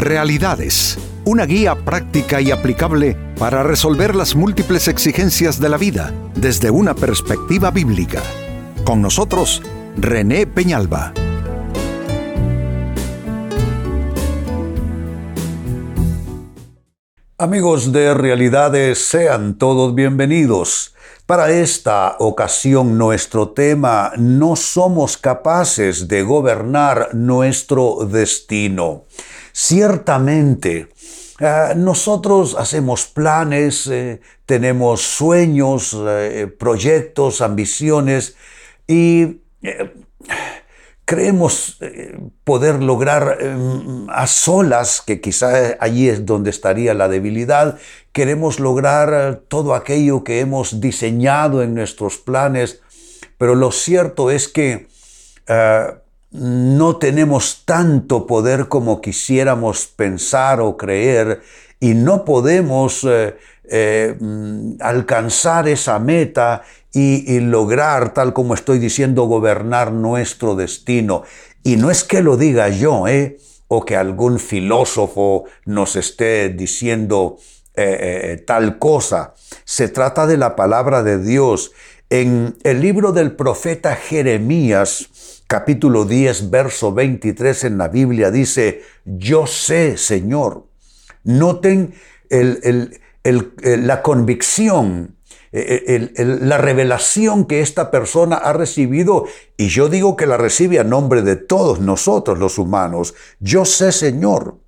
Realidades, una guía práctica y aplicable para resolver las múltiples exigencias de la vida desde una perspectiva bíblica. Con nosotros, René Peñalba. Amigos de Realidades, sean todos bienvenidos. Para esta ocasión nuestro tema, no somos capaces de gobernar nuestro destino. Ciertamente, eh, nosotros hacemos planes, eh, tenemos sueños, eh, proyectos, ambiciones y creemos poder lograr a solas, que quizá allí es donde estaría la debilidad, queremos lograr todo aquello que hemos diseñado en nuestros planes, pero lo cierto es que no tenemos tanto poder como quisiéramos pensar o creer y no podemos eh, eh, mm, alcanzar esa meta y, lograr, tal como estoy diciendo, gobernar nuestro destino. Y no es que lo diga yo, ¿eh? o que algún filósofo nos esté diciendo tal cosa. Se trata de la palabra de Dios. En el libro del profeta Jeremías, capítulo 10, verso 23 en la Biblia dice, yo sé, Señor. Noten la convicción, la revelación que esta persona ha recibido, y yo digo que la recibe a nombre de todos nosotros los humanos. Yo sé, Señor,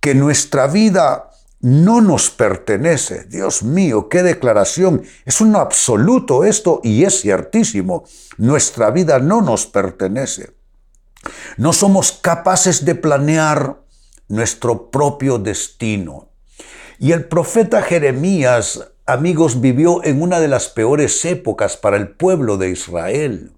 que nuestra vida no nos pertenece. Dios mío, qué declaración. Es un absoluto esto y es ciertísimo. Nuestra vida no nos pertenece. No somos capaces de planear nuestro propio destino. Y el profeta Jeremías, amigos, vivió en una de las peores épocas para el pueblo de Israel.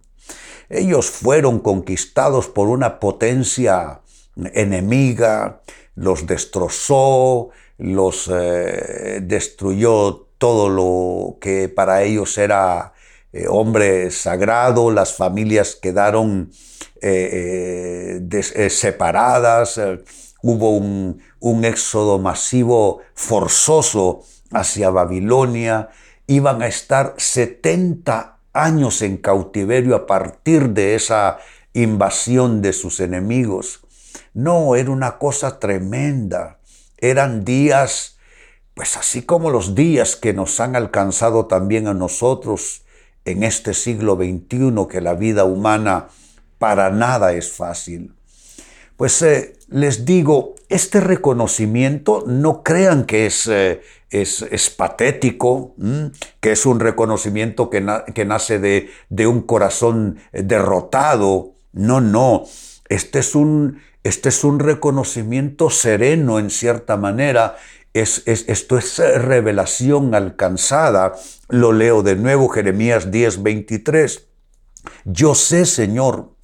Ellos fueron conquistados por una potencia enemiga, los destrozó, los eh, destruyó todo lo que para ellos era eh, hombre sagrado, las familias quedaron eh, separadas, hubo un, un éxodo masivo forzoso hacia Babilonia, iban a estar 70 años en cautiverio a partir de esa invasión de sus enemigos. No, era una cosa tremenda. Eran días, pues así como los días que nos han alcanzado también a nosotros en este siglo XXI, que la vida humana para nada es fácil. Pues eh, les digo, este reconocimiento no crean que es, eh, es, patético, que es un reconocimiento que, que nace de, de, un corazón derrotado. No, no, este es un, este es un reconocimiento sereno en cierta manera. Es, esto es revelación alcanzada. Lo leo de nuevo, Jeremías 10, 23. Yo sé, Señor,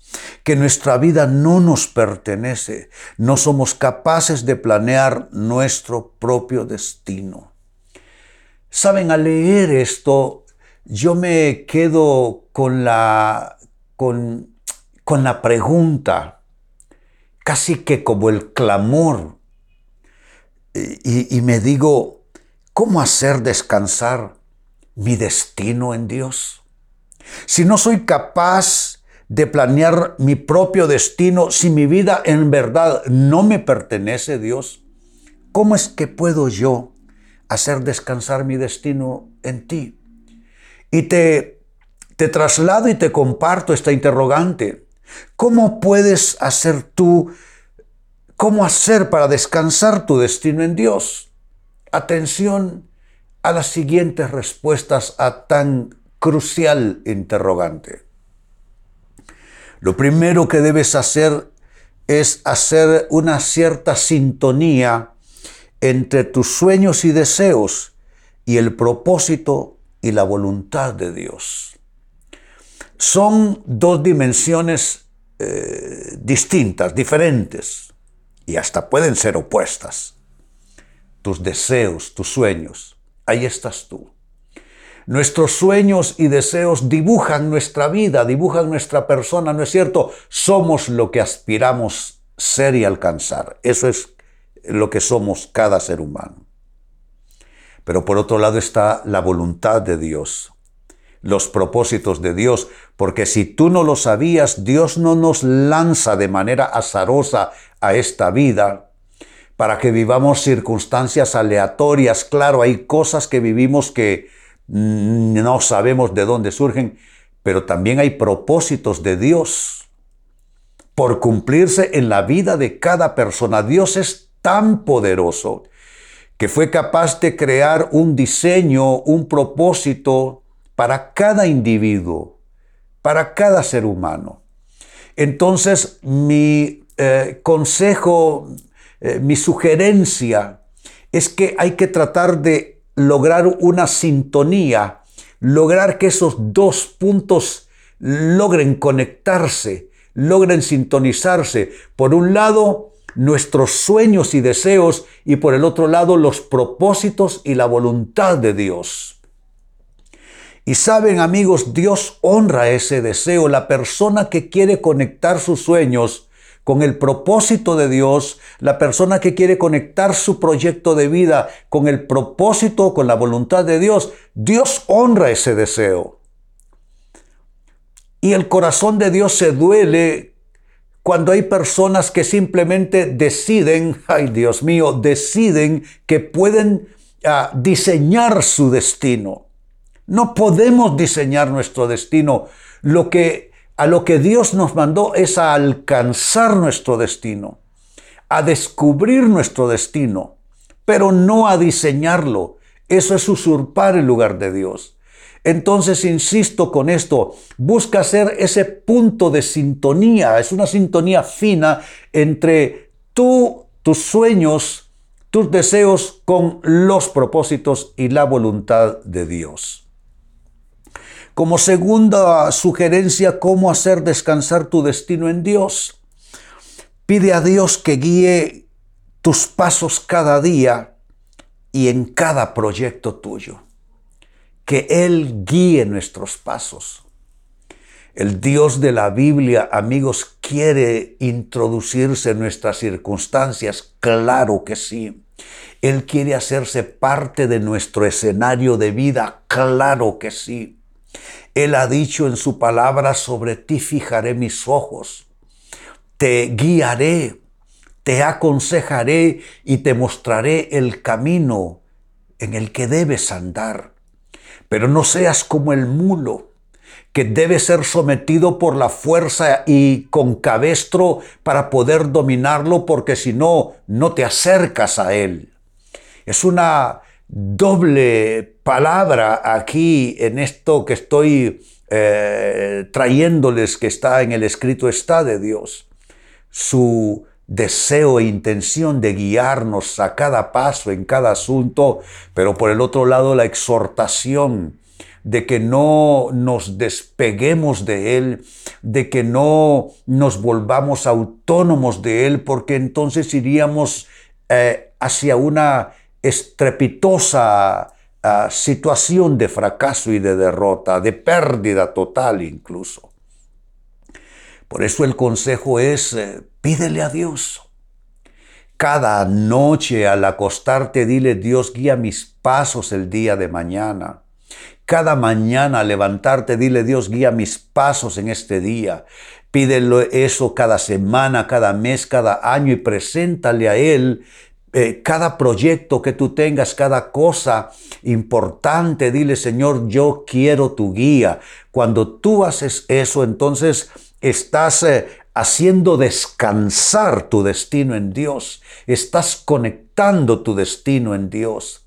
que nuestra vida no nos pertenece. No somos capaces de planear nuestro propio destino. Saben, al leer esto, yo me quedo con la, con, con la pregunta, casi que como el clamor. Y, me digo, ¿cómo hacer descansar mi destino en Dios? Si no soy capaz de planear mi propio destino, si mi vida en verdad no me pertenece, Dios, ¿cómo es que puedo yo hacer descansar mi destino en ti? Y te, te traslado y te comparto esta interrogante. ¿Cómo puedes hacer tú, cómo hacer para descansar tu destino en Dios? Atención a las siguientes respuestas a tan crucial interrogante. Lo primero que debes hacer es hacer una cierta sintonía entre tus sueños y deseos y el propósito y la voluntad de Dios son dos dimensiones eh, distintas, diferentes, y hasta pueden ser opuestas. Tus deseos, tus sueños, ahí estás tú. Nuestros sueños y deseos dibujan nuestra vida, dibujan nuestra persona, ¿no es cierto? Somos lo que aspiramos ser y alcanzar. Eso es lo que somos cada ser humano. Pero por otro lado está la voluntad de Dios, los propósitos de Dios, porque si tú no lo sabías, Dios no nos lanza de manera azarosa a esta vida para que vivamos circunstancias aleatorias. Claro, hay cosas que vivimos que no sabemos de dónde surgen, pero también hay propósitos de Dios por cumplirse en la vida de cada persona. Dios es tan poderoso que fue capaz de crear un diseño, un propósito para cada individuo, para cada ser humano. Entonces, mi eh, consejo, eh, mi sugerencia es que hay que tratar de lograr una sintonía, lograr que esos dos puntos logren conectarse, logren sintonizarse. Por un lado, nuestros sueños y deseos y por el otro lado los propósitos y la voluntad de Dios. Y saben amigos, Dios honra ese deseo. La persona que quiere conectar sus sueños con el propósito de Dios, la persona que quiere conectar su proyecto de vida con el propósito, con la voluntad de Dios, Dios honra ese deseo. Y el corazón de Dios se duele cuando hay personas que simplemente deciden, ay Dios mío, deciden que pueden ah, diseñar su destino. No podemos diseñar nuestro destino. Lo que, a lo que Dios nos mandó es a alcanzar nuestro destino, a descubrir nuestro destino, pero no a diseñarlo. Eso es usurpar el lugar de Dios. Entonces, insisto con esto, busca ser ese punto de sintonía, es una sintonía fina entre tú, tus sueños, tus deseos con los propósitos y la voluntad de Dios. Como segunda sugerencia, cómo hacer descansar tu destino en Dios. Pide a Dios que guíe tus pasos cada día y en cada proyecto tuyo que Él guíe nuestros pasos. El Dios de la Biblia, amigos, quiere introducirse en nuestras circunstancias, claro que sí. Él quiere hacerse parte de nuestro escenario de vida, claro que sí. Él ha dicho en su palabra, sobre ti fijaré mis ojos, te guiaré, te aconsejaré y te mostraré el camino en el que debes andar. Pero no seas como el mulo, que debe ser sometido por la fuerza y con cabestro para poder dominarlo, porque si no, no te acercas a él. Es una doble palabra aquí en esto que estoy eh, trayéndoles que está en el escrito está de Dios. Su deseo e intención de guiarnos a cada paso, en cada asunto, pero por el otro lado la exhortación de que no nos despeguemos de Él, de que no nos volvamos autónomos de Él, porque entonces iríamos eh, hacia una estrepitosa ah, situación de fracaso y de derrota, de pérdida total incluso. Por eso el consejo es, eh, pídele a Dios. Cada noche al acostarte dile, Dios guía mis pasos el día de mañana. Cada mañana al levantarte dile, Dios guía mis pasos en este día. Pídele eso cada semana, cada mes, cada año y preséntale a Él eh, cada proyecto que tú tengas, cada cosa importante, dile Señor, yo quiero tu guía. Cuando tú haces eso, entonces estás eh, haciendo descansar tu destino en Dios, estás conectando tu destino en Dios.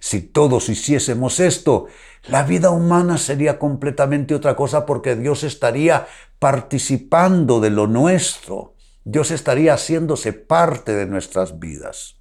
si todos hiciésemos esto, la vida humana sería completamente otra cosa porque Dios estaría participando de lo nuestro. Dios estaría haciéndose parte de nuestras vidas.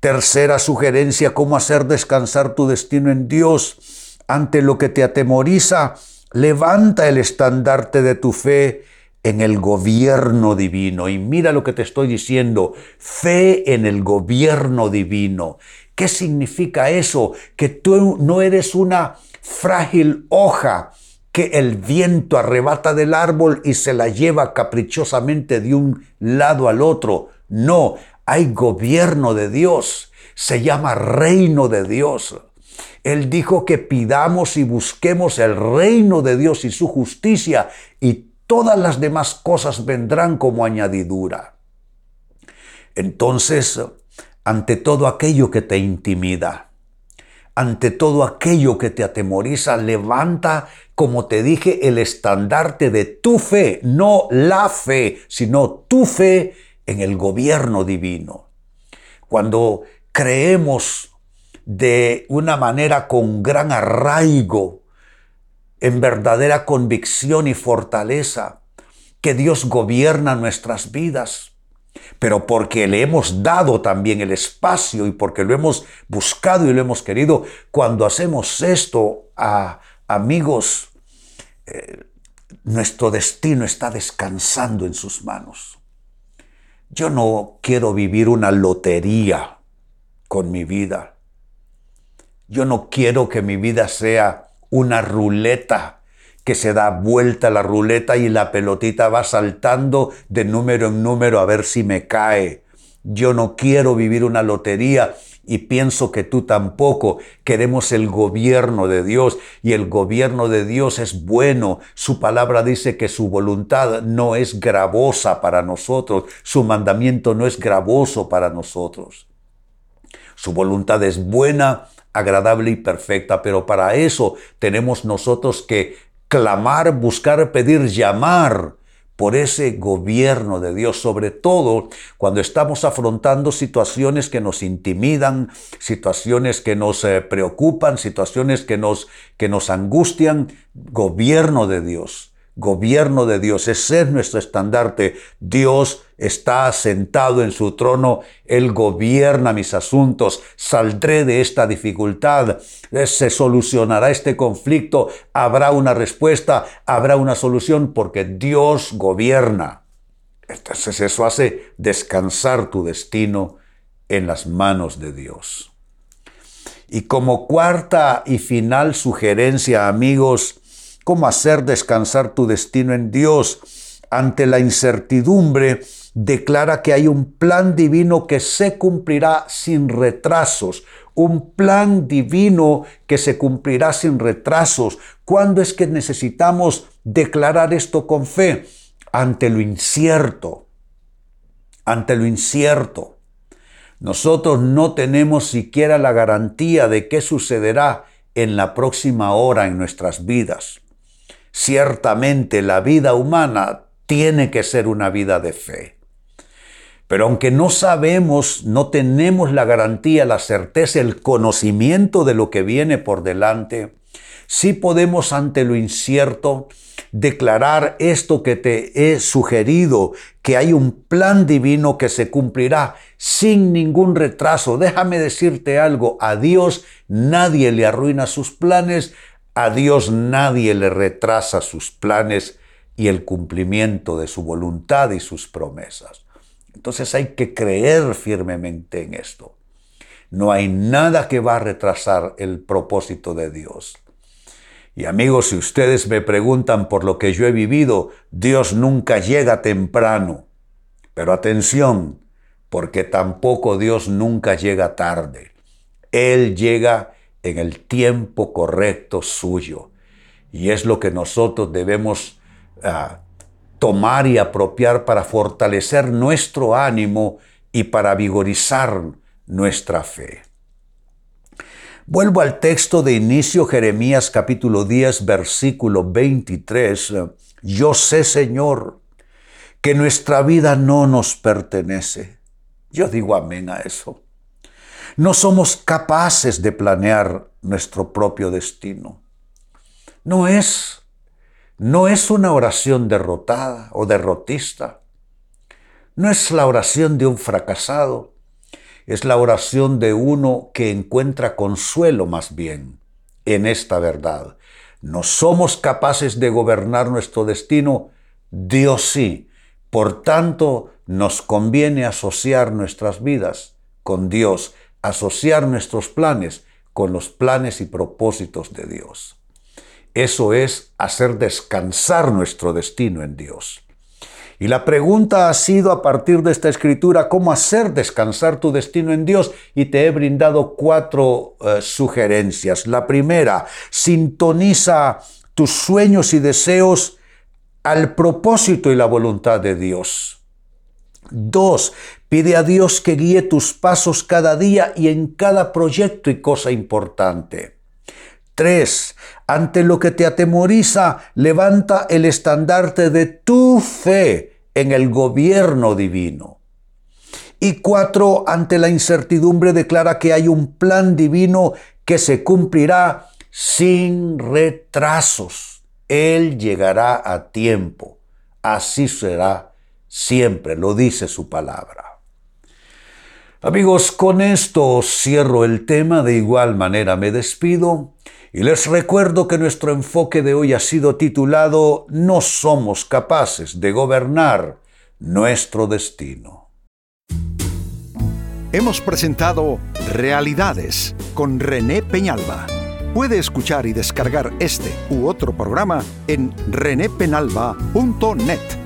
Tercera sugerencia, cómo hacer descansar tu destino en Dios ante lo que te atemoriza Levanta el estandarte de tu fe en el gobierno divino. Y mira lo que te estoy diciendo, fe en el gobierno divino. ¿Qué significa eso? Que tú no eres una frágil hoja que el viento arrebata del árbol y se la lleva caprichosamente de un lado al otro. No, hay gobierno de Dios, se llama reino de Dios. Él dijo que pidamos y busquemos el reino de Dios y su justicia y todas las demás cosas vendrán como añadidura. Entonces, ante todo aquello que te intimida, ante todo aquello que te atemoriza, levanta, como te dije, el estandarte de tu fe, no la fe, sino tu fe en el gobierno divino. Cuando creemos de una manera con gran arraigo, en verdadera convicción y fortaleza, que Dios gobierna nuestras vidas, pero porque le hemos dado también el espacio y porque lo hemos buscado y lo hemos querido, cuando hacemos esto, a amigos, eh, nuestro destino está descansando en sus manos. Yo no quiero vivir una lotería con mi vida. Yo no quiero que mi vida sea una ruleta que se da vuelta la ruleta y la pelotita va saltando de número en número a ver si me cae. Yo no quiero vivir una lotería y pienso que tú tampoco. Queremos el gobierno de Dios y el gobierno de Dios es bueno. Su palabra dice que su voluntad no es gravosa para nosotros, su mandamiento no es gravoso para nosotros. Su voluntad es buena, agradable y perfecta, pero para eso tenemos nosotros que clamar, buscar, pedir, llamar por ese gobierno de Dios, sobre todo cuando estamos afrontando situaciones que nos intimidan, situaciones que nos eh, preocupan, situaciones que nos, que nos angustian, gobierno de Dios gobierno de Dios. Ese es nuestro estandarte. Dios está sentado en su trono. Él gobierna mis asuntos. Saldré de esta dificultad. Se solucionará este conflicto. Habrá una respuesta. Habrá una solución porque Dios gobierna. Entonces eso hace descansar tu destino en las manos de Dios. Y como cuarta y final sugerencia, amigos, cómo hacer descansar tu destino en Dios. Ante la incertidumbre, declara que hay un plan divino que se cumplirá sin retrasos, un plan divino que se cumplirá sin retrasos. ¿Cuándo es que necesitamos declarar esto con fe? Ante lo incierto, ante lo incierto. Nosotros no tenemos siquiera la garantía de qué sucederá en la próxima hora en nuestras vidas. Ciertamente la vida humana tiene que ser una vida de fe. Pero aunque no sabemos, no tenemos la garantía, la certeza, el conocimiento de lo que viene por delante, sí podemos ante lo incierto declarar esto que te he sugerido, que hay un plan divino que se cumplirá sin ningún retraso. Déjame decirte algo, a Dios nadie le arruina sus planes, a Dios nadie le retrasa sus planes y el cumplimiento de su voluntad y sus promesas. Entonces hay que creer firmemente en esto. No hay nada que va a retrasar el propósito de Dios. Y amigos, si ustedes me preguntan por lo que yo he vivido, Dios nunca llega temprano. Pero atención, porque tampoco Dios nunca llega tarde. Él llega en el tiempo correcto suyo. Y es lo que nosotros debemos ah, tomar y apropiar para fortalecer nuestro ánimo y para vigorizar nuestra fe. Vuelvo al texto de inicio Jeremías capítulo 10 versículo 23. Yo sé, Señor, que nuestra vida no nos pertenece. Yo digo amén a eso. No somos capaces de planear nuestro propio destino. No es, no es una oración derrotada o derrotista. No es la oración de un fracasado. Es la oración de uno que encuentra consuelo más bien en esta verdad. No somos capaces de gobernar nuestro destino, Dios sí. Por tanto, nos conviene asociar nuestras vidas con Dios asociar nuestros planes con los planes y propósitos de Dios. Eso es hacer descansar nuestro destino en Dios. Y la pregunta ha sido a partir de esta escritura, ¿cómo hacer descansar tu destino en Dios? Y te he brindado cuatro eh, sugerencias. La primera, sintoniza tus sueños y deseos al propósito y la voluntad de Dios. Dos, pide a Dios que guíe tus pasos cada día y en cada proyecto y cosa importante. Tres, ante lo que te atemoriza, levanta el estandarte de tu fe en el gobierno divino. Y cuatro, ante la incertidumbre, declara que hay un plan divino que se cumplirá sin retrasos. Él llegará a tiempo. Así será siempre, lo dice su palabra. Amigos, con esto cierro el tema, de igual manera me despido y les recuerdo que nuestro enfoque de hoy ha sido titulado No somos capaces de gobernar nuestro destino. Hemos presentado Realidades con René Peñalba. Puede escuchar y descargar este u otro programa en renépenalba.net